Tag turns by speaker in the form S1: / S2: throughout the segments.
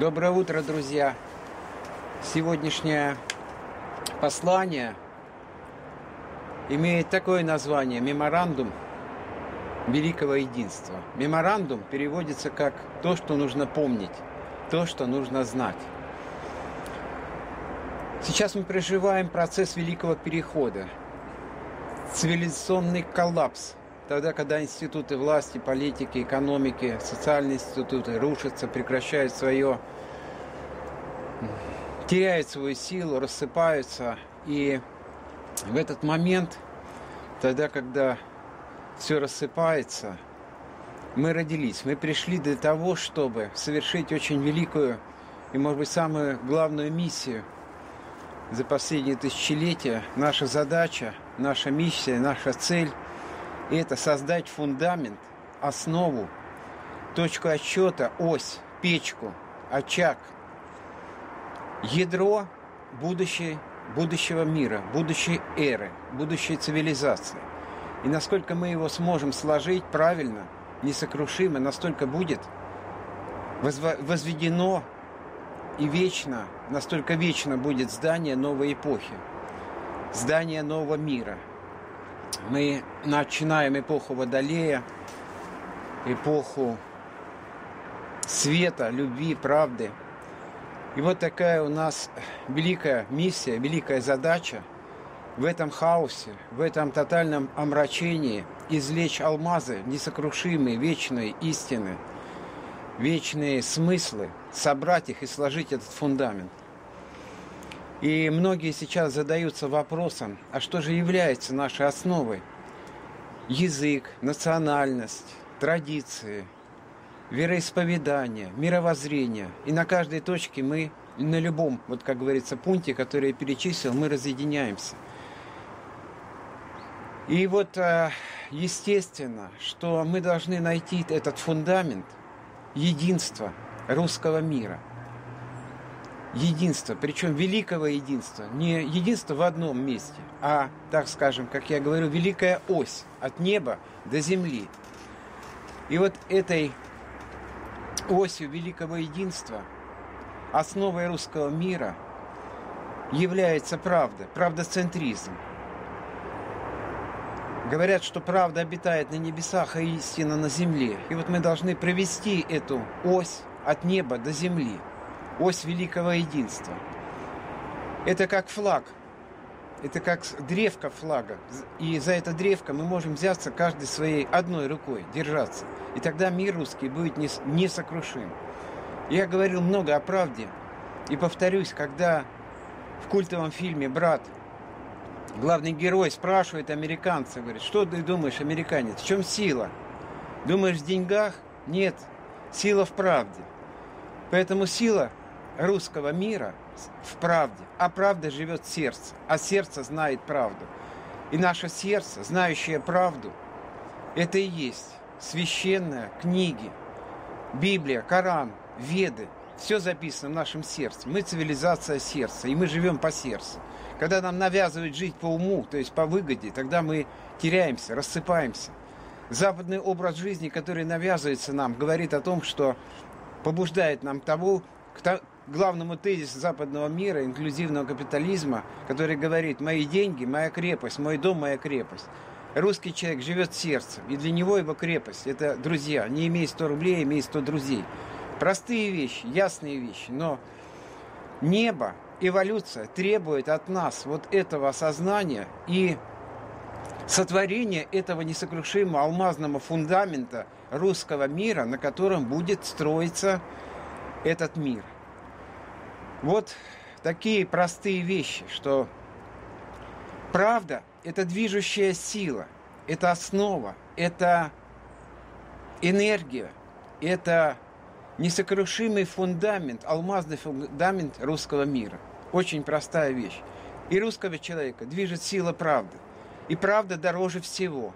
S1: Доброе утро, друзья! Сегодняшнее послание имеет такое название «Меморандум Великого Единства». Меморандум переводится как «то, что нужно помнить», «то, что нужно знать». Сейчас мы проживаем процесс Великого Перехода, цивилизационный коллапс – тогда, когда институты власти, политики, экономики, социальные институты рушатся, прекращают свое, теряют свою силу, рассыпаются. И в этот момент, тогда, когда все рассыпается, мы родились, мы пришли для того, чтобы совершить очень великую и, может быть, самую главную миссию за последние тысячелетия. Наша задача, наша миссия, наша цель – и это создать фундамент, основу, точку отсчета, ось, печку, очаг, ядро будущей, будущего мира, будущей эры, будущей цивилизации. И насколько мы его сможем сложить правильно, несокрушимо, настолько будет возведено и вечно, настолько вечно будет здание новой эпохи, здание нового мира – мы начинаем эпоху Водолея, эпоху света, любви, правды. И вот такая у нас великая миссия, великая задача в этом хаосе, в этом тотальном омрачении извлечь алмазы несокрушимые, вечные истины, вечные смыслы, собрать их и сложить этот фундамент – и многие сейчас задаются вопросом, а что же является нашей основой? Язык, национальность, традиции, вероисповедание, мировоззрение. И на каждой точке мы, на любом, вот как говорится, пункте, который я перечислил, мы разъединяемся. И вот э, естественно, что мы должны найти этот фундамент единства русского мира – единства, причем великого единства. Не единство в одном месте, а, так скажем, как я говорю, великая ось от неба до земли. И вот этой осью великого единства, основой русского мира, является правда, правдоцентризм. Говорят, что правда обитает на небесах, а истина на земле. И вот мы должны провести эту ось от неба до земли – ось великого единства. Это как флаг, это как древко флага. И за это древко мы можем взяться каждой своей одной рукой, держаться. И тогда мир русский будет несокрушим. Я говорил много о правде. И повторюсь, когда в культовом фильме «Брат» главный герой спрашивает американца, говорит, что ты думаешь, американец, в чем сила? Думаешь, в деньгах? Нет, сила в правде. Поэтому сила русского мира в правде, а правда живет сердце, а сердце знает правду. И наше сердце, знающее правду, это и есть священные книги, Библия, Коран, Веды. Все записано в нашем сердце. Мы цивилизация сердца, и мы живем по сердцу. Когда нам навязывают жить по уму, то есть по выгоде, тогда мы теряемся, рассыпаемся. Западный образ жизни, который навязывается нам, говорит о том, что побуждает нам того, главному тезису западного мира, инклюзивного капитализма, который говорит «мои деньги, моя крепость, мой дом, моя крепость». Русский человек живет сердцем, и для него его крепость – это друзья. Не имей 100 рублей, имей 100 друзей. Простые вещи, ясные вещи, но небо, эволюция требует от нас вот этого осознания и сотворения этого несокрушимого алмазного фундамента русского мира, на котором будет строиться этот мир. Вот такие простые вещи, что правда – это движущая сила, это основа, это энергия, это несокрушимый фундамент, алмазный фундамент русского мира. Очень простая вещь. И русского человека движет сила правды. И правда дороже всего.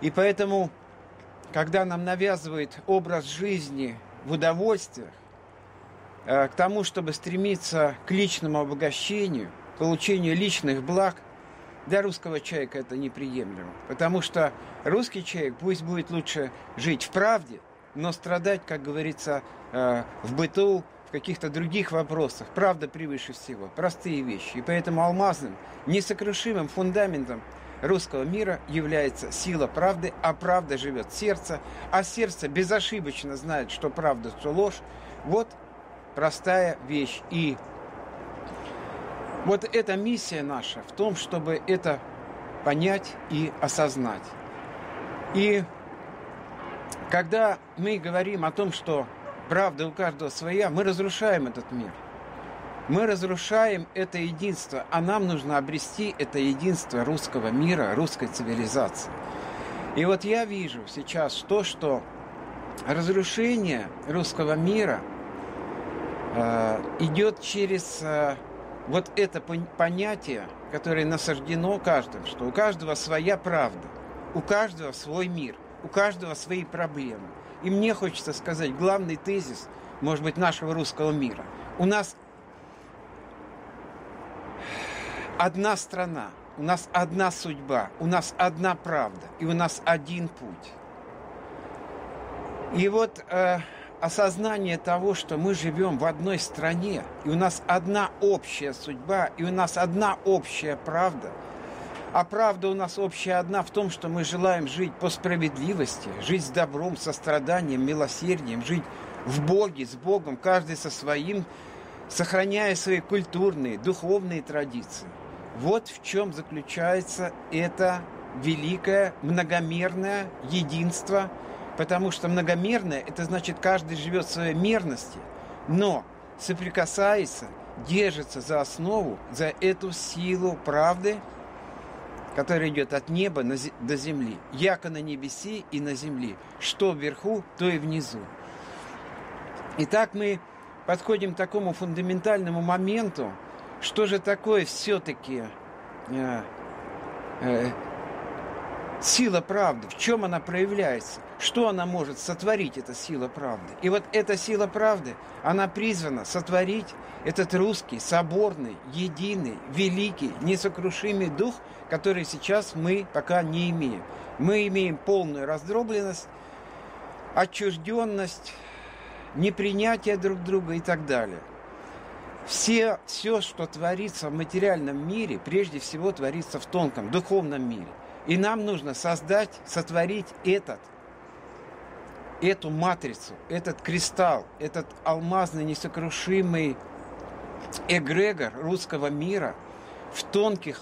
S1: И поэтому, когда нам навязывают образ жизни в удовольствиях, к тому, чтобы стремиться к личному обогащению, получению личных благ, для русского человека это неприемлемо. Потому что русский человек пусть будет лучше жить в правде, но страдать, как говорится, э, в быту, в каких-то других вопросах. Правда превыше всего. Простые вещи. И поэтому алмазным, несокрушимым фундаментом русского мира является сила правды, а правда живет сердце, а сердце безошибочно знает, что правда, что ложь. Вот простая вещь. И вот эта миссия наша в том, чтобы это понять и осознать. И когда мы говорим о том, что правда у каждого своя, мы разрушаем этот мир. Мы разрушаем это единство, а нам нужно обрести это единство русского мира, русской цивилизации. И вот я вижу сейчас то, что разрушение русского мира идет через э, вот это понятие, которое насаждено каждым, что у каждого своя правда, у каждого свой мир, у каждого свои проблемы. И мне хочется сказать главный тезис, может быть, нашего русского мира. У нас одна страна, у нас одна судьба, у нас одна правда, и у нас один путь. И вот э, осознание того, что мы живем в одной стране, и у нас одна общая судьба, и у нас одна общая правда – а правда у нас общая одна в том, что мы желаем жить по справедливости, жить с добром, состраданием, милосердием, жить в Боге, с Богом, каждый со своим, сохраняя свои культурные, духовные традиции. Вот в чем заключается это великое многомерное единство, потому что многомерное – это значит, каждый живет в своей мерности, но соприкасается, держится за основу, за эту силу правды – который идет от неба до земли. Яко на небеси и на земле. Что вверху, то и внизу. Итак, мы подходим к такому фундаментальному моменту, что же такое все-таки э, э, сила правды, в чем она проявляется, что она может сотворить, эта сила правды. И вот эта сила правды, она призвана сотворить этот русский, соборный, единый, великий, несокрушимый дух, который сейчас мы пока не имеем. Мы имеем полную раздробленность, отчужденность, непринятие друг друга и так далее. Все, все, что творится в материальном мире, прежде всего творится в тонком, духовном мире – и нам нужно создать, сотворить этот, эту матрицу, этот кристалл, этот алмазный несокрушимый эгрегор русского мира в тонких,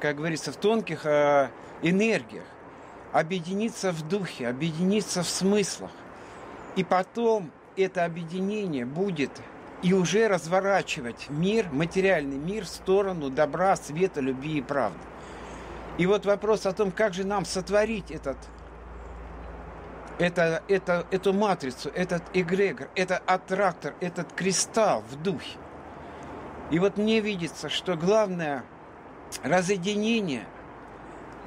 S1: как говорится, в тонких э, энергиях, объединиться в духе, объединиться в смыслах. И потом это объединение будет и уже разворачивать мир, материальный мир в сторону добра, света, любви и правды. И вот вопрос о том, как же нам сотворить этот, это, это, эту матрицу, этот эгрегор, этот аттрактор, этот кристалл в духе. И вот мне видится, что главное разъединение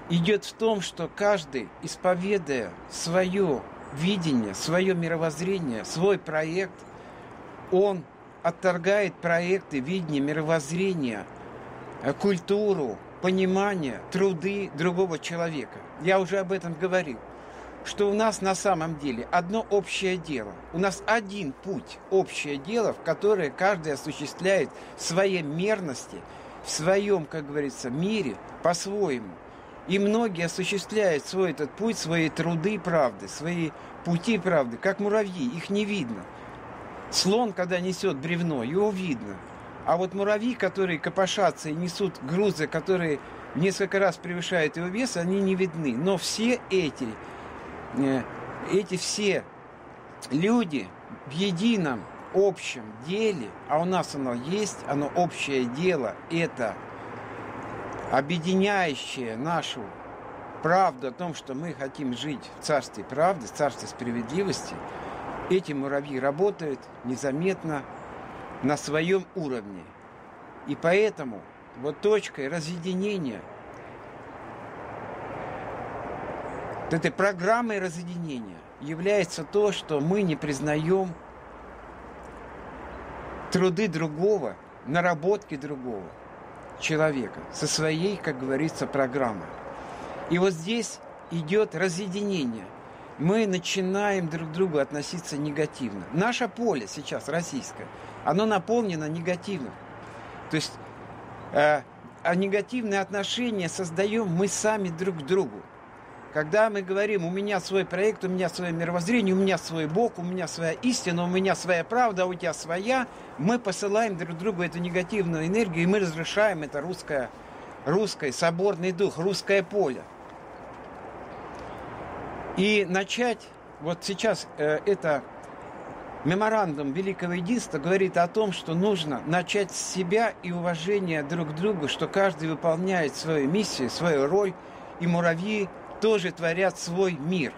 S1: идет в том, что каждый, исповедуя свое видение, свое мировоззрение, свой проект, он отторгает проекты, видение, мировоззрения, э, культуру, понимание, труды другого человека. Я уже об этом говорил, что у нас на самом деле одно общее дело. У нас один путь, общее дело, в которое каждый осуществляет в своей мерности, в своем, как говорится, мире по-своему. И многие осуществляют свой этот путь, свои труды правды, свои пути правды, как муравьи, их не видно. Слон, когда несет бревно, его видно. А вот муравьи, которые копошатся и несут грузы, которые несколько раз превышают его вес, они не видны. Но все эти, эти все люди в едином общем деле, а у нас оно есть, оно общее дело, это объединяющее нашу правду о том, что мы хотим жить в царстве правды, в царстве справедливости, эти муравьи работают незаметно, на своем уровне. И поэтому вот точкой разъединения, вот этой программой разъединения является то, что мы не признаем труды другого, наработки другого человека со своей, как говорится, программой. И вот здесь идет разъединение мы начинаем друг к другу относиться негативно. Наше поле сейчас российское, оно наполнено негативом. То есть э, а негативные отношения создаем мы сами друг к другу. Когда мы говорим, у меня свой проект, у меня свое мировоззрение, у меня свой Бог, у меня своя истина, у меня своя правда, а у тебя своя, мы посылаем друг другу эту негативную энергию, и мы разрушаем это русское, русское соборный дух, русское поле. И начать, вот сейчас э, это меморандум Великого Единства говорит о том, что нужно начать с себя и уважения друг к другу, что каждый выполняет свою миссию, свою роль, и муравьи тоже творят свой мир.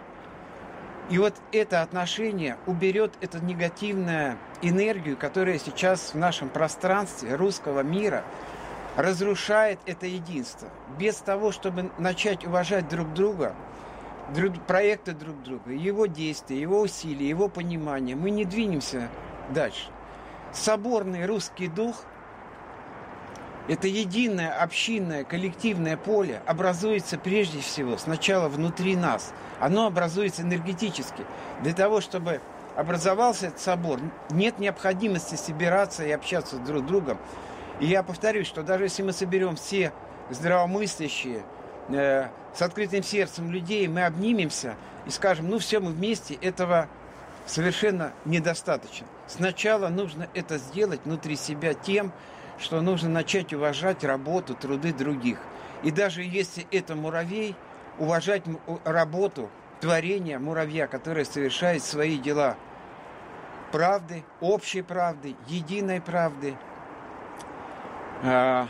S1: И вот это отношение уберет эту негативную энергию, которая сейчас в нашем пространстве русского мира разрушает это единство. Без того, чтобы начать уважать друг друга – друг, проекты друг друга, его действия, его усилия, его понимание, мы не двинемся дальше. Соборный русский дух – это единое общинное коллективное поле, образуется прежде всего сначала внутри нас. Оно образуется энергетически. Для того, чтобы образовался этот собор, нет необходимости собираться и общаться друг с другом. И я повторюсь, что даже если мы соберем все здравомыслящие, э, с открытым сердцем людей, мы обнимемся и скажем, ну все, мы вместе, этого совершенно недостаточно. Сначала нужно это сделать внутри себя тем, что нужно начать уважать работу, труды других. И даже если это муравей, уважать работу, творение муравья, которое совершает свои дела правды, общей правды, единой правды. А,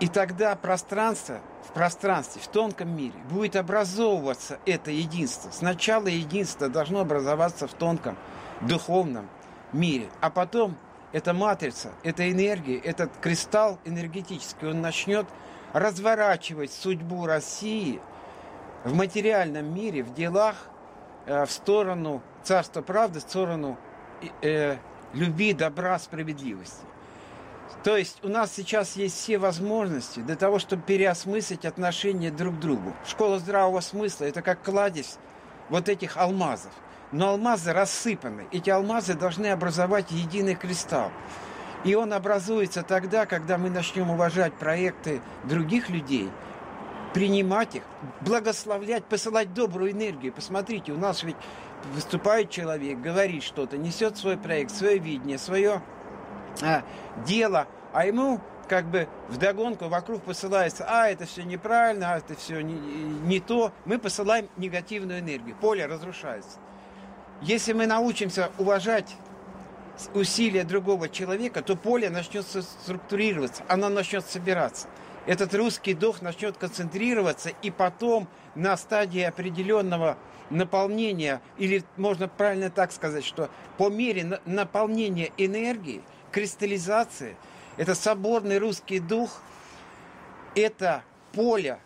S1: и тогда пространство в пространстве, в тонком мире будет образовываться это единство. Сначала единство должно образоваться в тонком, духовном мире, а потом эта матрица, эта энергия, этот кристалл энергетический, он начнет разворачивать судьбу России в материальном мире, в делах, э, в сторону царства правды, в сторону э, любви, добра, справедливости. То есть у нас сейчас есть все возможности для того, чтобы переосмыслить отношения друг к другу. Школа здравого смысла – это как кладезь вот этих алмазов. Но алмазы рассыпаны. Эти алмазы должны образовать единый кристалл. И он образуется тогда, когда мы начнем уважать проекты других людей, принимать их, благословлять, посылать добрую энергию. Посмотрите, у нас ведь выступает человек, говорит что-то, несет свой проект, свое видение, свое а, дело, а ему как бы вдогонку вокруг посылается, а это все неправильно, а это все не, не то, мы посылаем негативную энергию, поле разрушается. Если мы научимся уважать усилия другого человека, то поле начнет структурироваться, оно начнет собираться. Этот русский дух начнет концентрироваться, и потом на стадии определенного наполнения, или можно правильно так сказать, что по мере наполнения энергии – кристаллизация, это соборный русский дух, это поле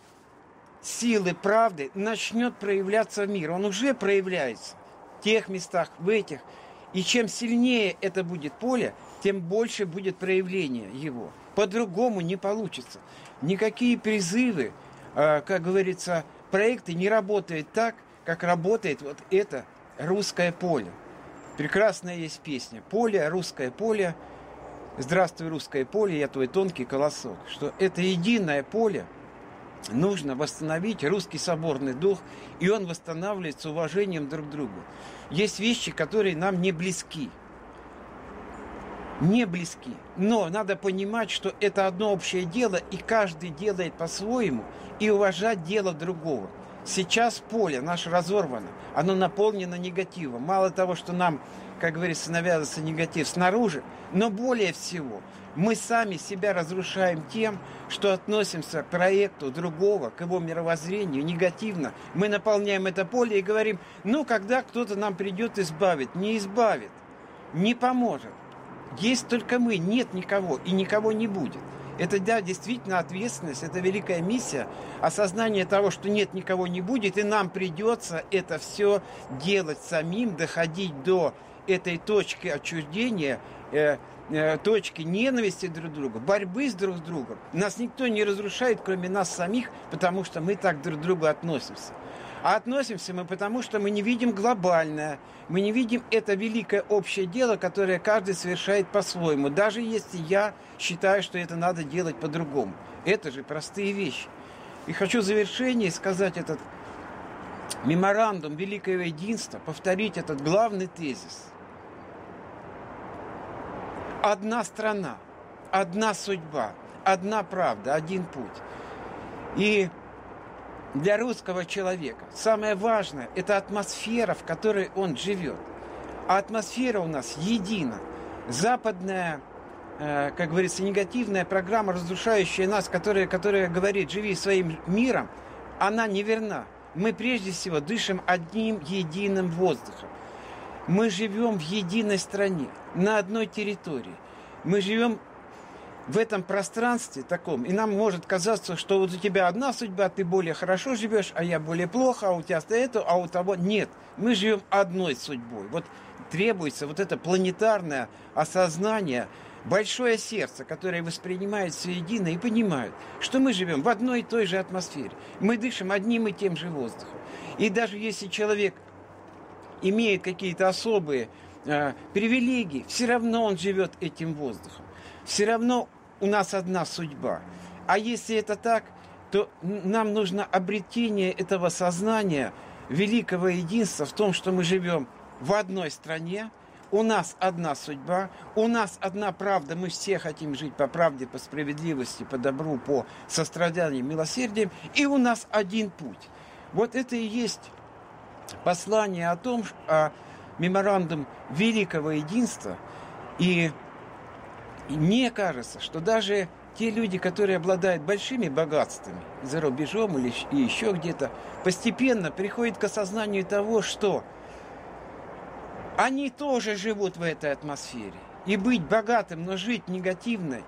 S1: силы правды начнет проявляться в мире. Он уже проявляется тех местах, в этих. И чем сильнее это будет поле, тем больше будет проявление его. По-другому не получится. Никакие призывы, а, как говорится, проекты не работают так, как работает вот это русское поле. Прекрасная есть песня. Поле, русское поле – «Здравствуй, русское поле, я твой тонкий колосок», что это единое поле нужно восстановить русский соборный дух, и он восстанавливается уважением друг к другу. Есть вещи, которые нам не близки. Не близки. Но надо понимать, что это одно общее дело, и каждый делает по-своему, и уважать дело другого. Сейчас поле наше разорвано, оно наполнено негативом. Мало того, что нам как говорится, навязывается негатив снаружи, но более всего мы сами себя разрушаем тем, что относимся к проекту другого, к его мировоззрению негативно. Мы наполняем это поле и говорим, ну, когда кто-то нам придет избавить, не избавит, не поможет. Есть только мы, нет никого и никого не будет. Это, да, действительно ответственность, это великая миссия, осознание того, что нет, никого не будет, и нам придется это все делать самим, доходить до этой точки отчуждения, э, э, точки ненависти друг к другу, борьбы с друг с другом. Нас никто не разрушает, кроме нас самих, потому что мы так друг к другу относимся. А относимся мы потому, что мы не видим глобальное, мы не видим это великое общее дело, которое каждый совершает по-своему, даже если я считаю, что это надо делать по-другому. Это же простые вещи. И хочу в завершении сказать этот меморандум Великого Единства, повторить этот главный тезис. Одна страна, одна судьба, одна правда, один путь. И для русского человека самое важное – это атмосфера, в которой он живет. А атмосфера у нас едина. Западная, э, как говорится, негативная программа, разрушающая нас, которая, которая говорит «живи своим миром», она неверна. Мы прежде всего дышим одним единым воздухом. Мы живем в единой стране, на одной территории. Мы живем в этом пространстве таком, и нам может казаться, что вот у тебя одна судьба, ты более хорошо живешь, а я более плохо, а у тебя это, а у того нет. Мы живем одной судьбой. Вот требуется вот это планетарное осознание, большое сердце, которое воспринимает все едино и понимает, что мы живем в одной и той же атмосфере. Мы дышим одним и тем же воздухом. И даже если человек имеет какие-то особые э, привилегии, все равно он живет этим воздухом. Все равно у нас одна судьба. А если это так, то нам нужно обретение этого сознания великого единства в том, что мы живем в одной стране, у нас одна судьба, у нас одна правда, мы все хотим жить по правде, по справедливости, по добру, по состраданию, милосердием, и у нас один путь. Вот это и есть послание о том, о меморандум великого единства, и мне кажется, что даже те люди, которые обладают большими богатствами за рубежом или еще где-то, постепенно приходят к осознанию того, что они тоже живут в этой атмосфере. И быть богатым, но жить негативной,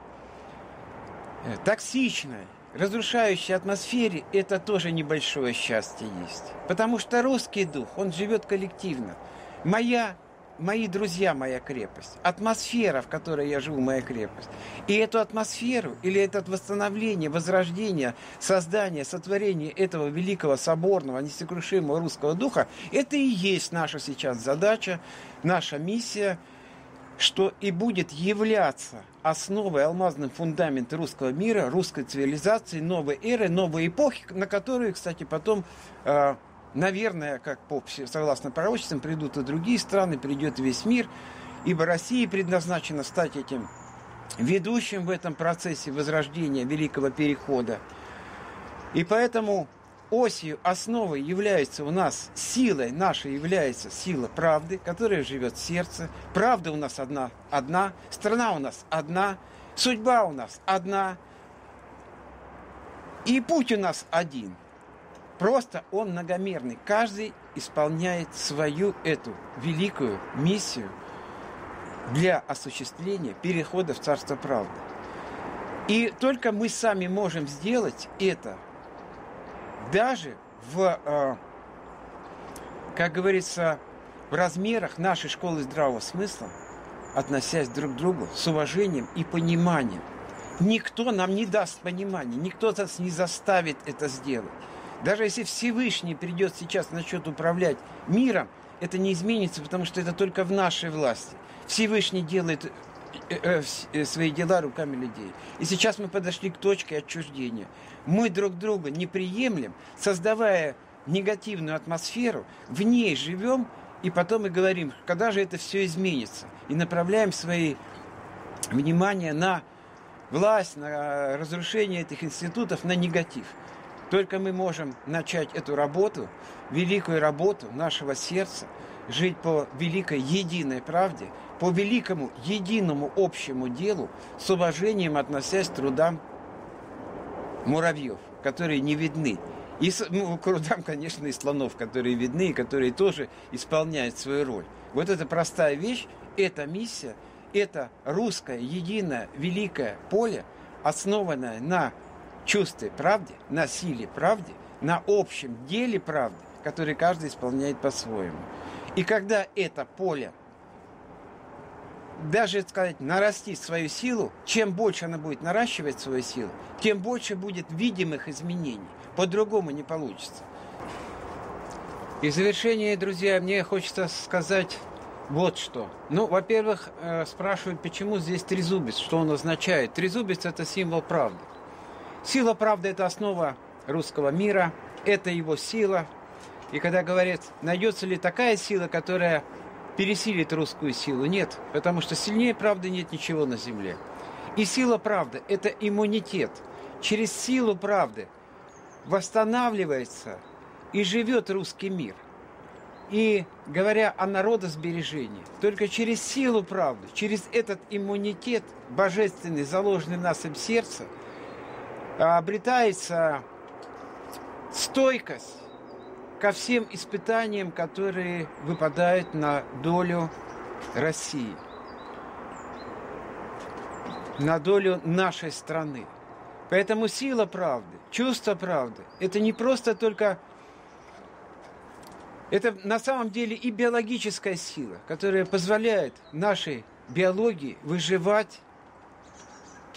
S1: э, токсичной, разрушающей атмосфере, это тоже небольшое счастье есть. Потому что русский дух, он живет коллективно. Моя мои друзья моя крепость, атмосфера, в которой я живу, моя крепость. И эту атмосферу, или это восстановление, возрождение, создание, сотворение этого великого, соборного, несокрушимого русского духа, это и есть наша сейчас задача, наша миссия, что и будет являться основой, алмазным фундаментом русского мира, русской цивилизации, новой эры, новой эпохи, на которую, кстати, потом э, наверное, как по, согласно пророчествам, придут и другие страны, придет весь мир, ибо Россия предназначена стать этим ведущим в этом процессе возрождения Великого Перехода. И поэтому осью, основой является у нас, силой нашей является сила правды, которая живет в сердце. Правда у нас одна, одна, страна у нас одна, судьба у нас одна, и путь у нас один – Просто он многомерный. Каждый исполняет свою эту великую миссию для осуществления перехода в Царство Правды. И только мы сами можем сделать это даже в, э, как говорится, в размерах нашей школы здравого смысла, относясь друг к другу с уважением и пониманием. Никто нам не даст понимания, никто нас не заставит это сделать. Даже если Всевышний придет сейчас начнет управлять миром, это не изменится, потому что это только в нашей власти. Всевышний делает свои дела руками людей. И сейчас мы подошли к точке отчуждения. Мы друг друга не приемлем, создавая негативную атмосферу, в ней живем, и потом и говорим, когда же это все изменится. И направляем свои внимание на власть, на разрушение этих институтов, на негатив. Только мы можем начать эту работу, великую работу нашего сердца, жить по великой единой правде, по великому единому общему делу, с уважением относясь к трудам муравьев, которые не видны. И ну, к трудам, конечно, и слонов, которые видны, и которые тоже исполняют свою роль. Вот эта простая вещь, эта миссия, это русское единое великое поле, основанное на чувстве правде, на силе правде, на общем деле правды, который каждый исполняет по-своему. И когда это поле даже сказать, нарастить свою силу, чем больше она будет наращивать свою силу, тем больше будет видимых изменений. По-другому не получится. И в завершение, друзья, мне хочется сказать вот что. Ну, во-первых, э, спрашивают, почему здесь трезубец, что он означает. Трезубец – это символ правды. Сила правды – это основа русского мира, это его сила. И когда говорят, найдется ли такая сила, которая пересилит русскую силу, нет, потому что сильнее правды нет ничего на земле. И сила правды – это иммунитет. Через силу правды восстанавливается и живет русский мир. И говоря о народосбережении, только через силу правды, через этот иммунитет божественный, заложенный в нашем сердце, обретается стойкость ко всем испытаниям, которые выпадают на долю России, на долю нашей страны. Поэтому сила правды, чувство правды, это не просто только это на самом деле и биологическая сила, которая позволяет нашей биологии выживать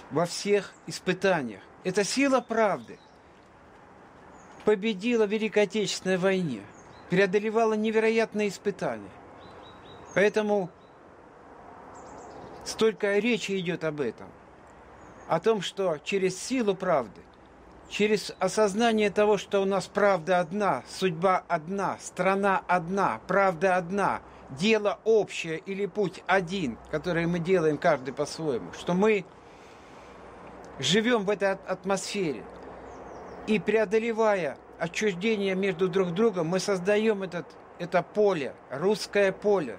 S1: во всех испытаниях. Это сила правды победила в Великой Отечественной войне, преодолевала невероятные испытания. Поэтому столько речи идет об этом. О том, что через силу правды через осознание того, что у нас правда одна, судьба одна, страна одна, правда одна, дело общее или путь один, который мы делаем каждый по-своему, что мы живем в этой атмосфере и преодолевая отчуждение между друг другом, мы создаем этот, это поле, русское поле,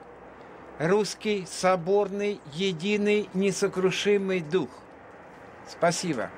S1: русский соборный, единый, несокрушимый дух. Спасибо.